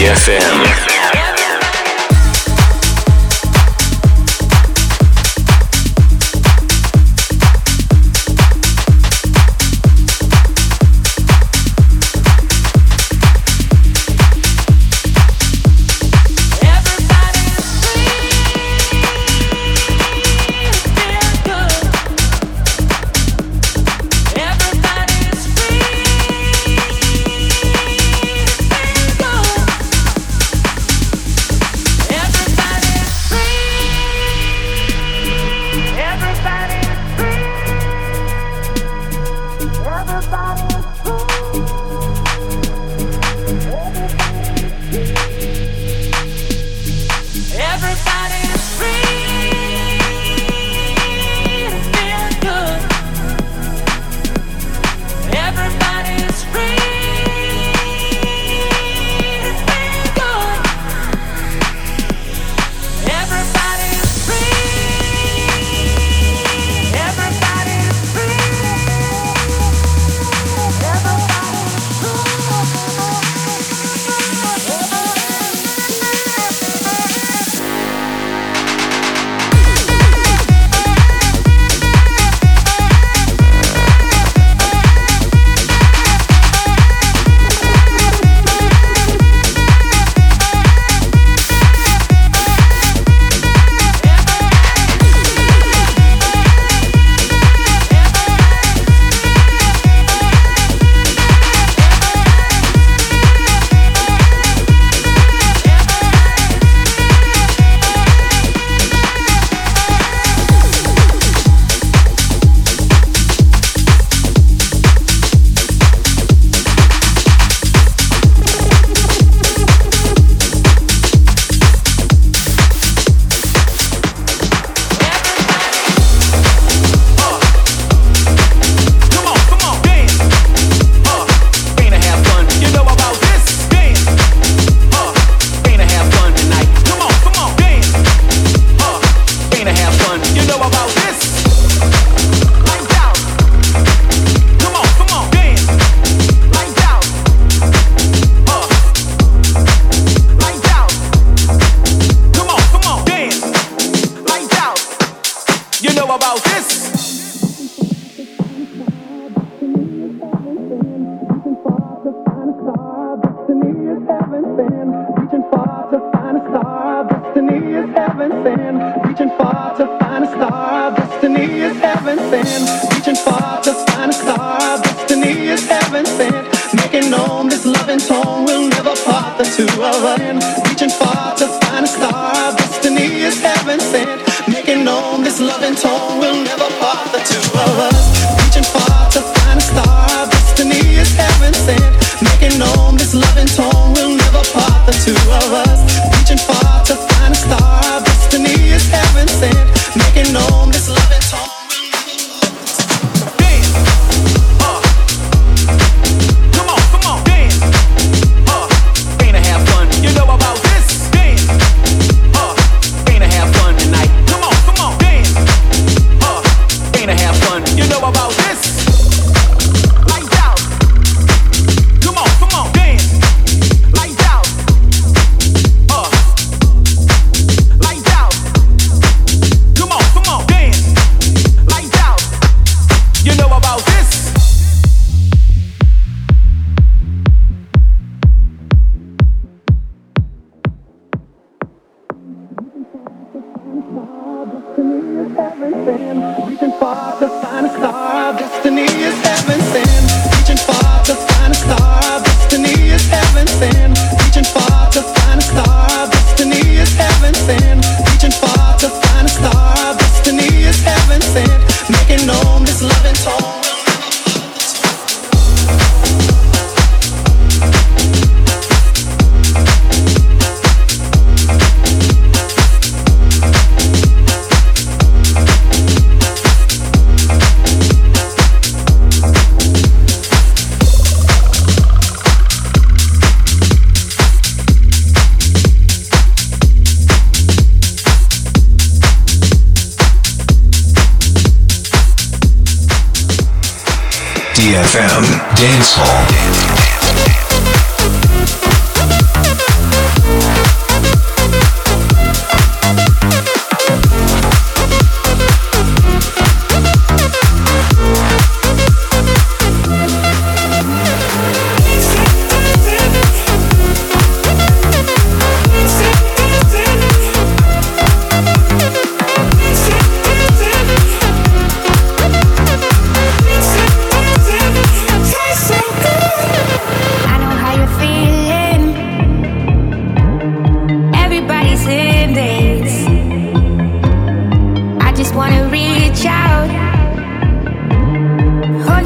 Hall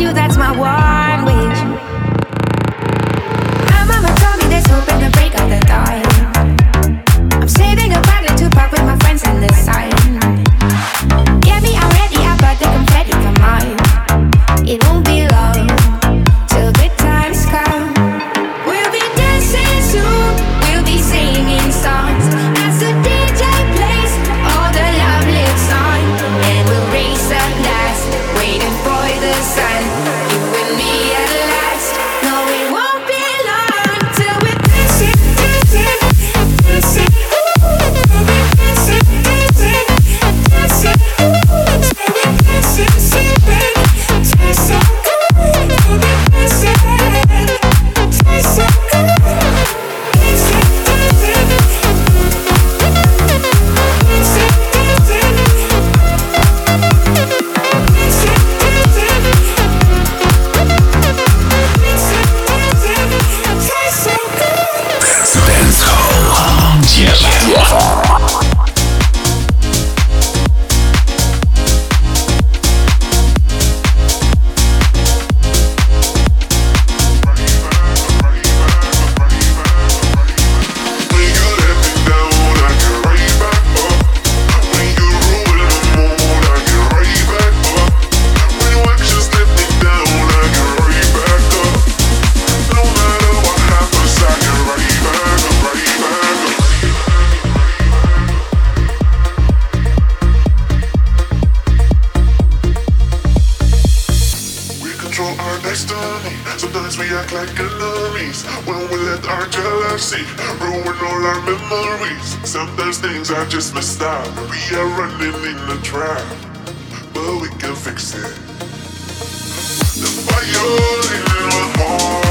you, that's my wall. Sometimes we act like enemies when we let our jealousy ruin all our memories. Sometimes things are just messed up. We are running in the trap, but we can fix it. The fire in my heart.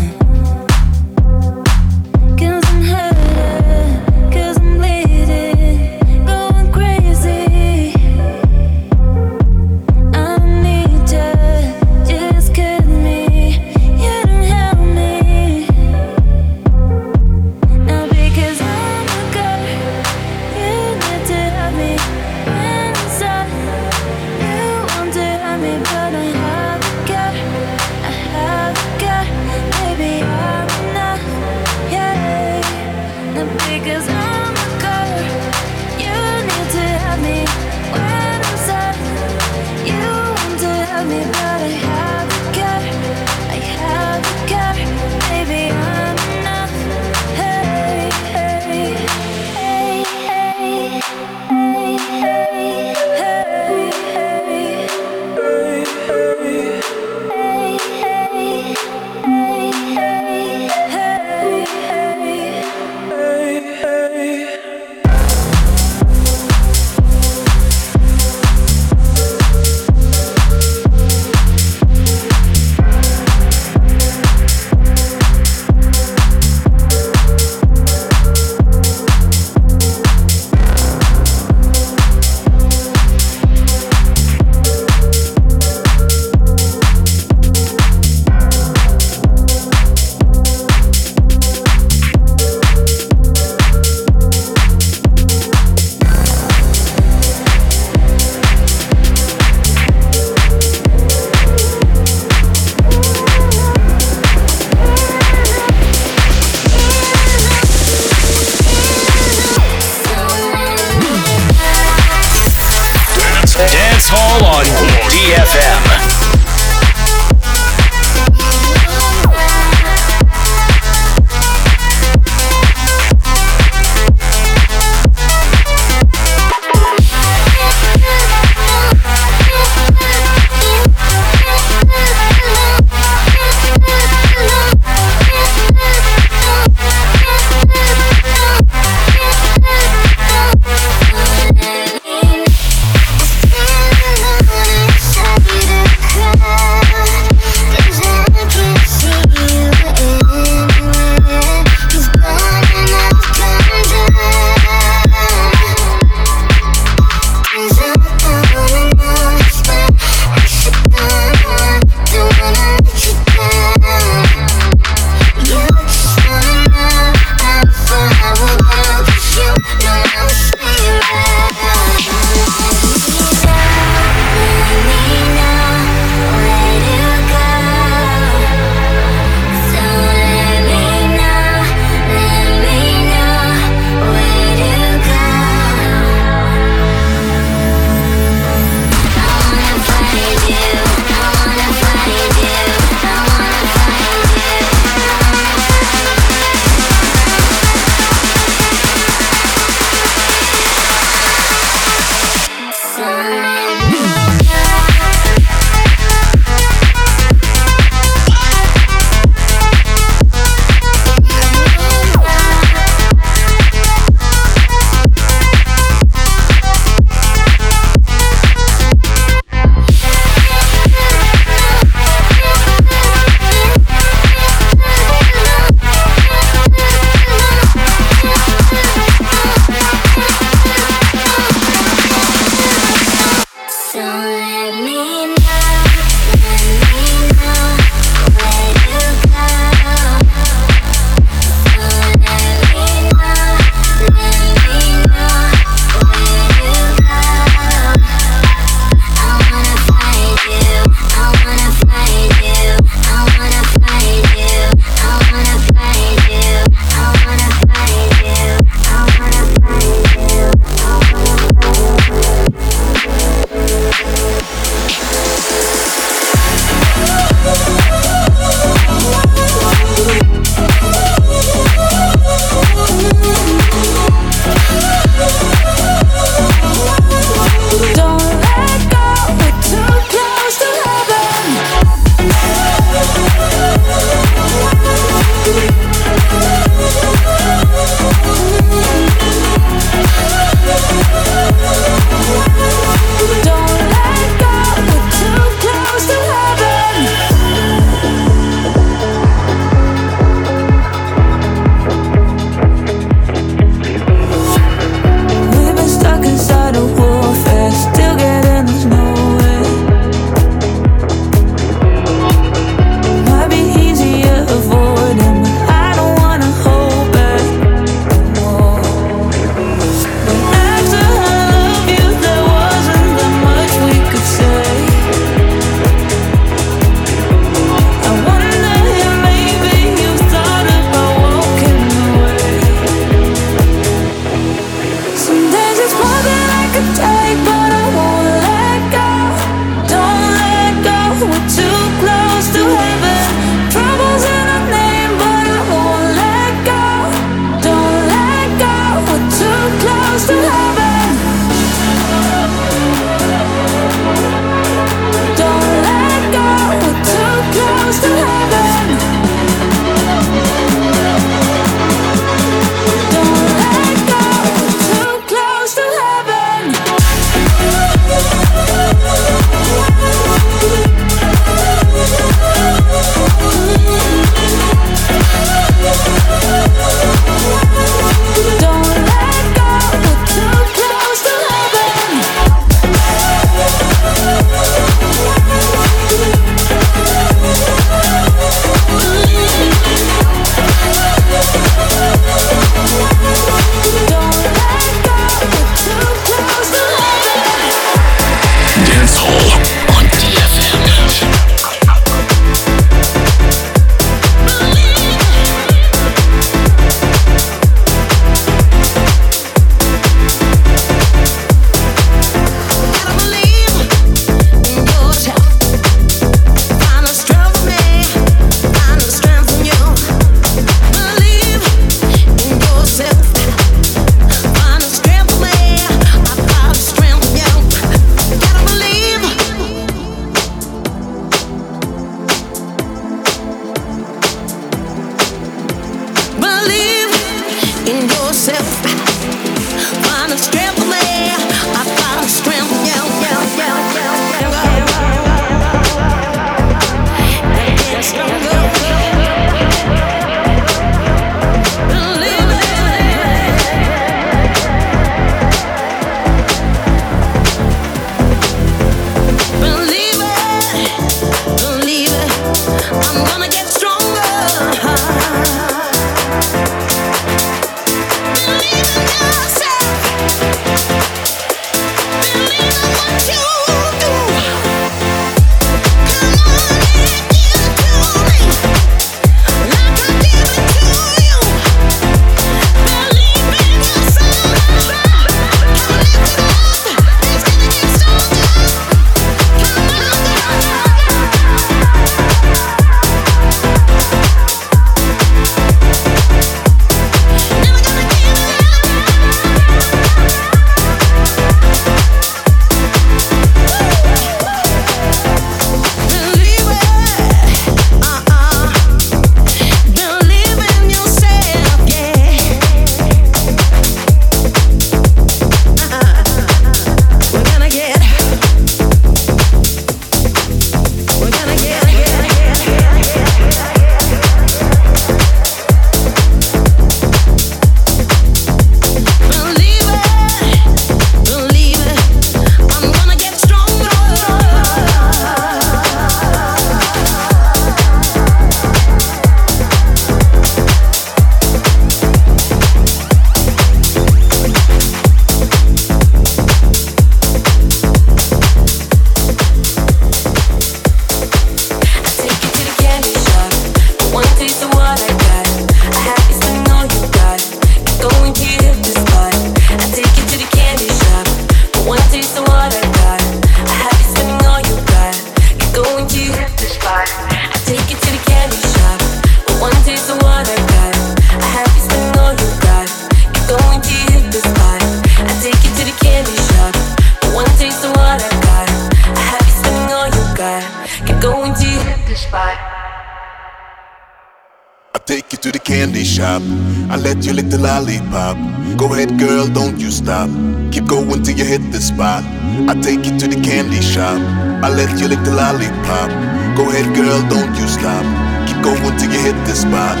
The spot. I take you to the candy shop. I let you lick the lollipop. Go ahead, girl, don't you stop. Keep going till you hit the spot.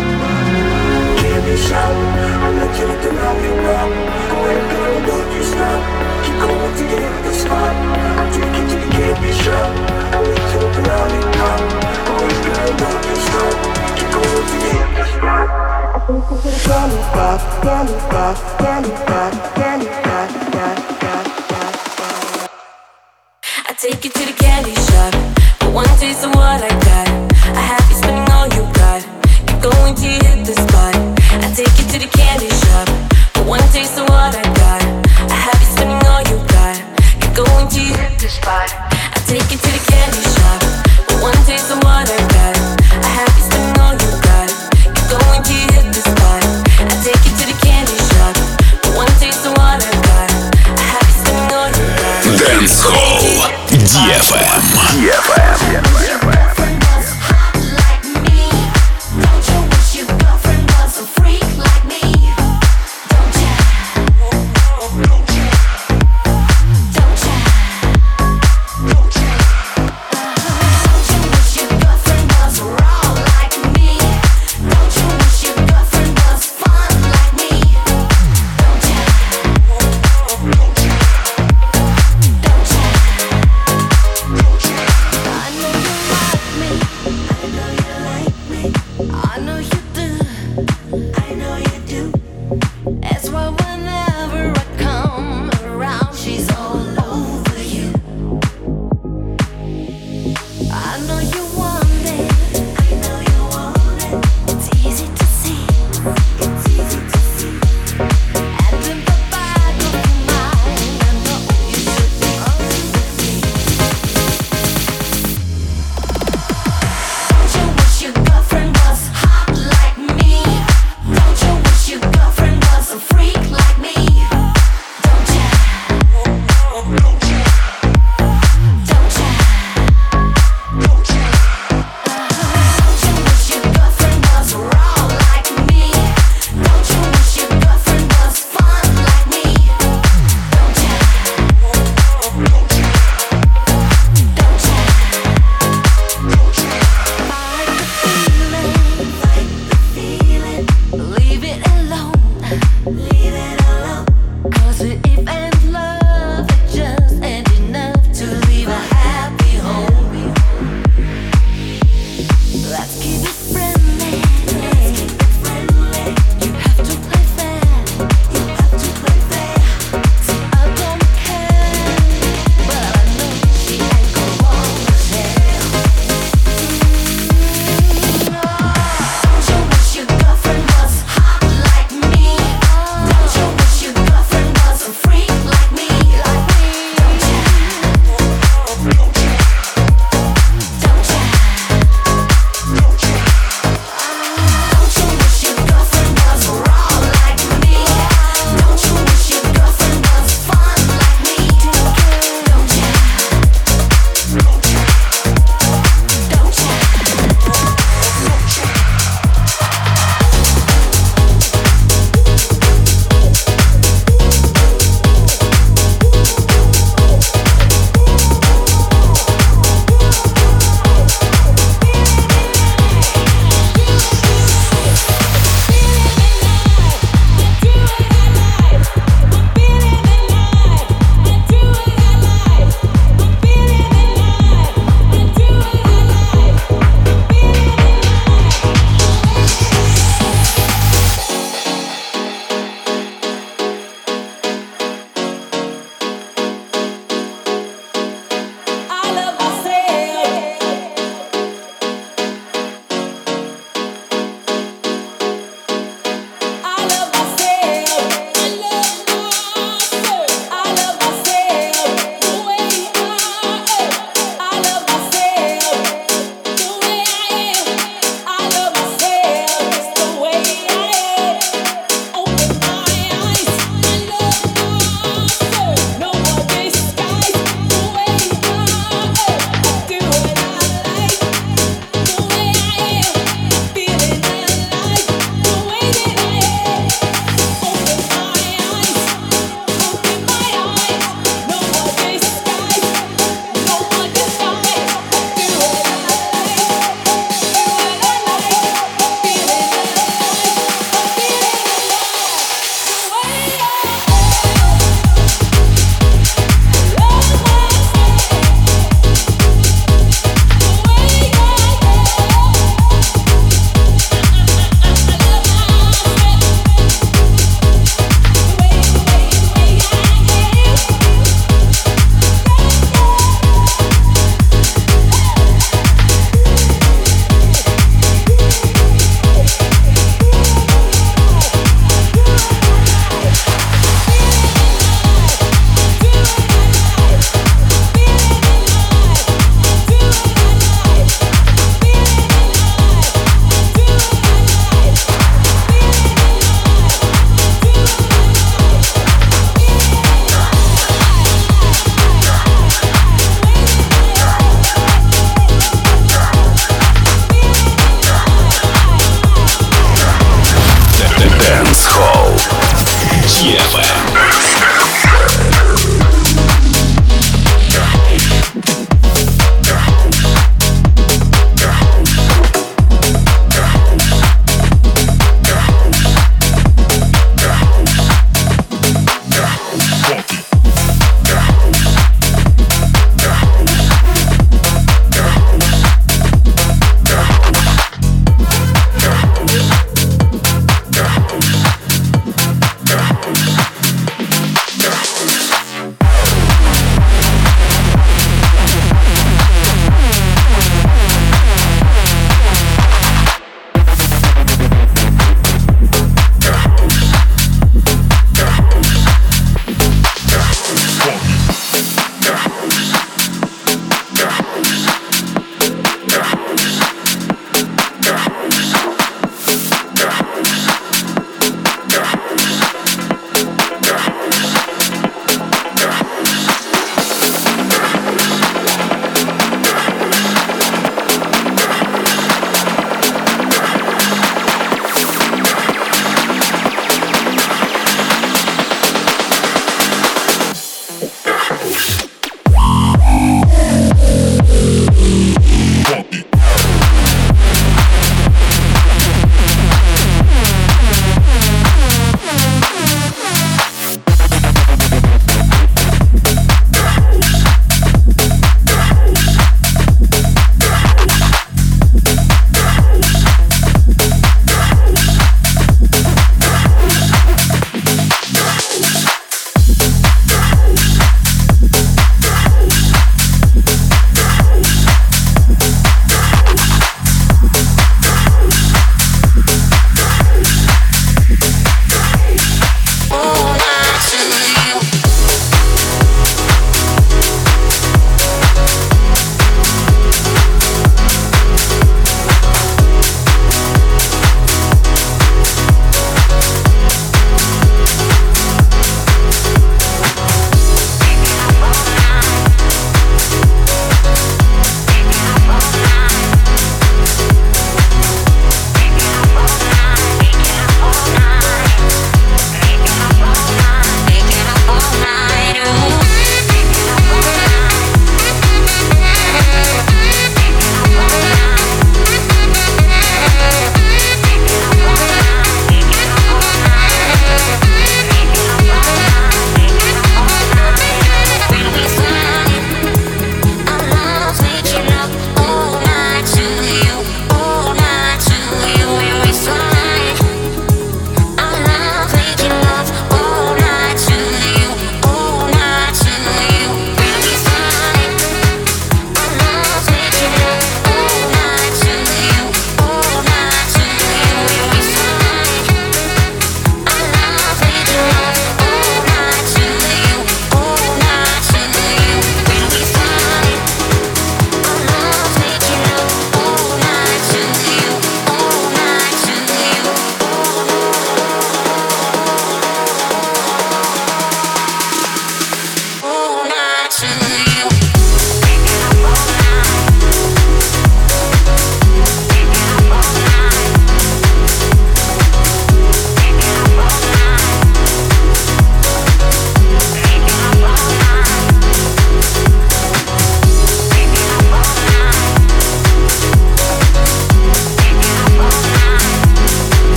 Candy shop. I let you lick the lollipop. Go ahead, girl, don't you stop. Keep going till you hit the spot. I take you to the candy shop. I let you lick the lollipop. Go ahead, girl, don't you stop. Keep going till you hit the spot. I take you to the candy spot, candy spot, candy take you to the candy shop. For one taste of what I got. I have you spending all you got. Keep going till you hit the spot. I take you to the candy shop. For one taste of what I got. I have you spending all you got. Keep going till you hit the spot. I take you to the candy shop. For one taste of what I got. I have you spending all you got. Keep going till you hit the spot. I take you to the candy shop. For one taste of what I got. I have you spending all you got. Dance Hall DFM.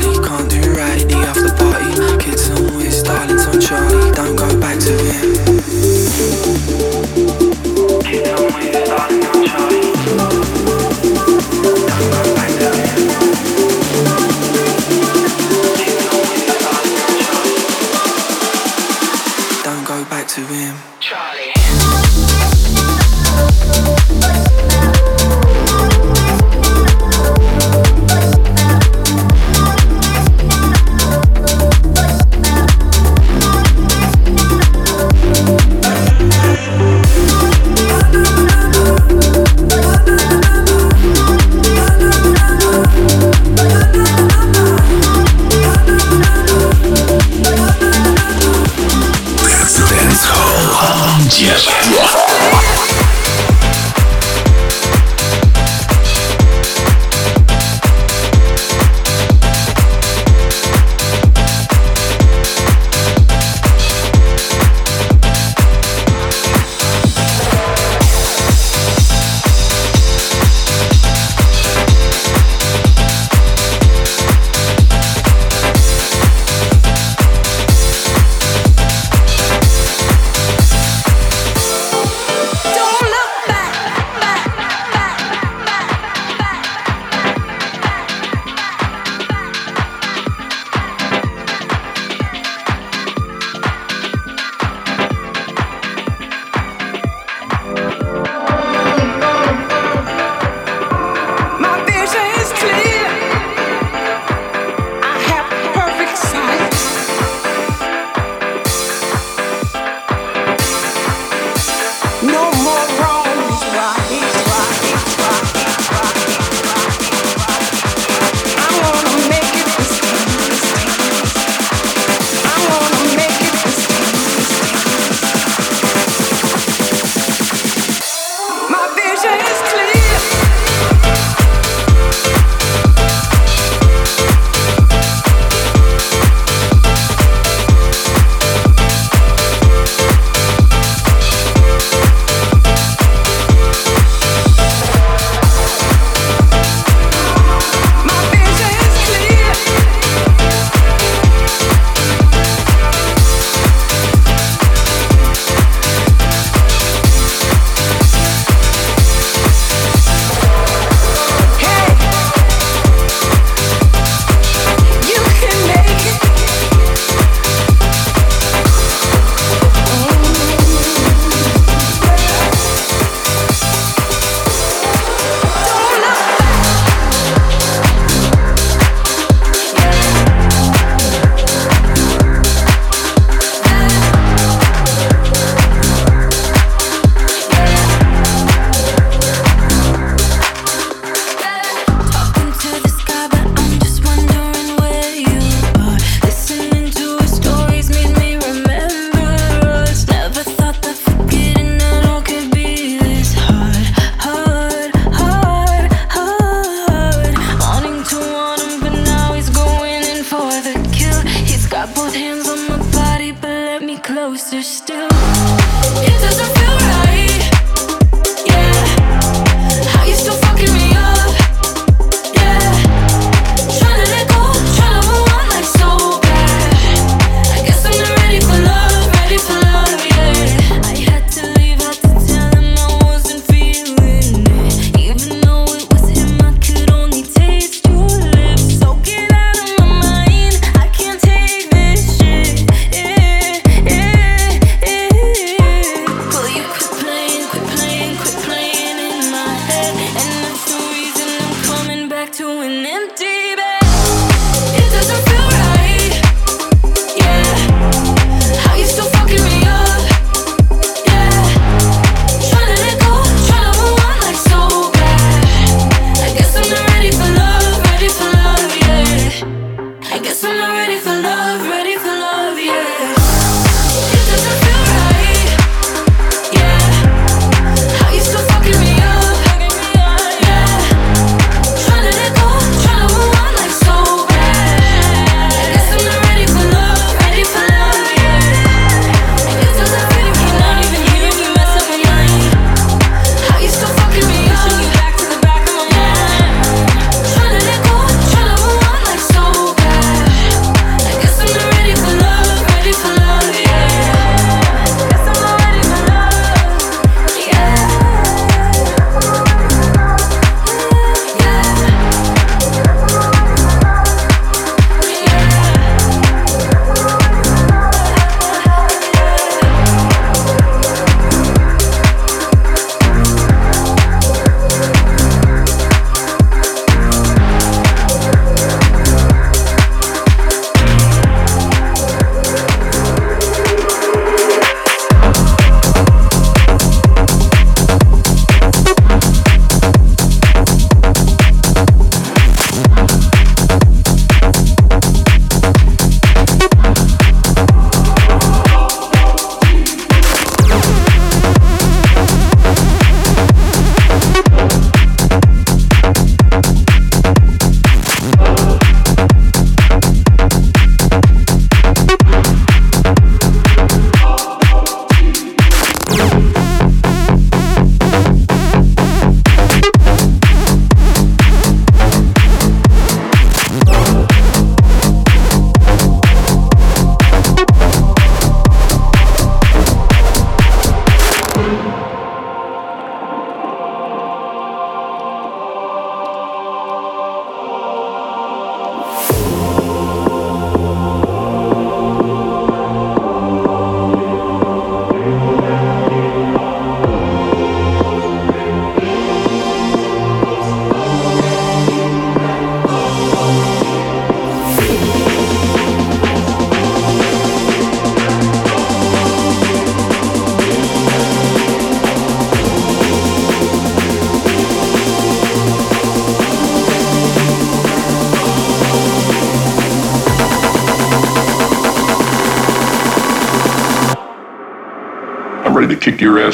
Charlie. Can't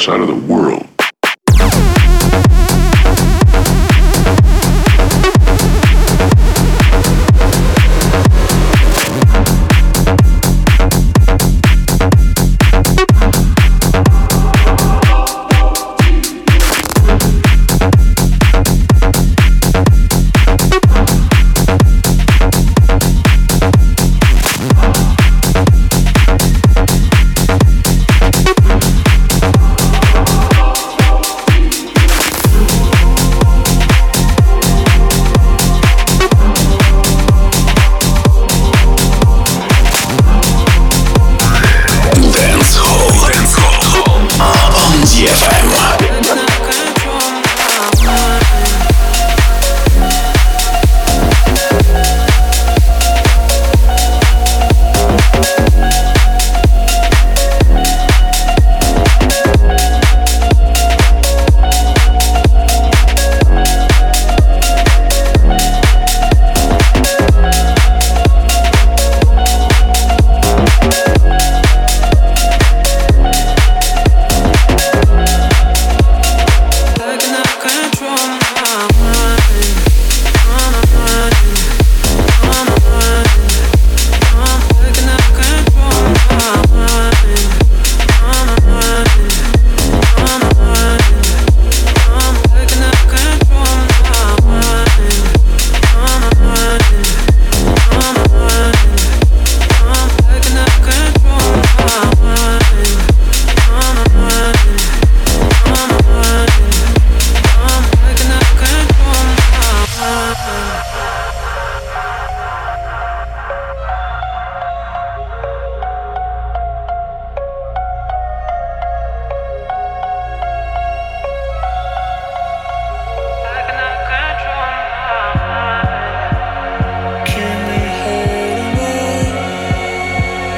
Out of the.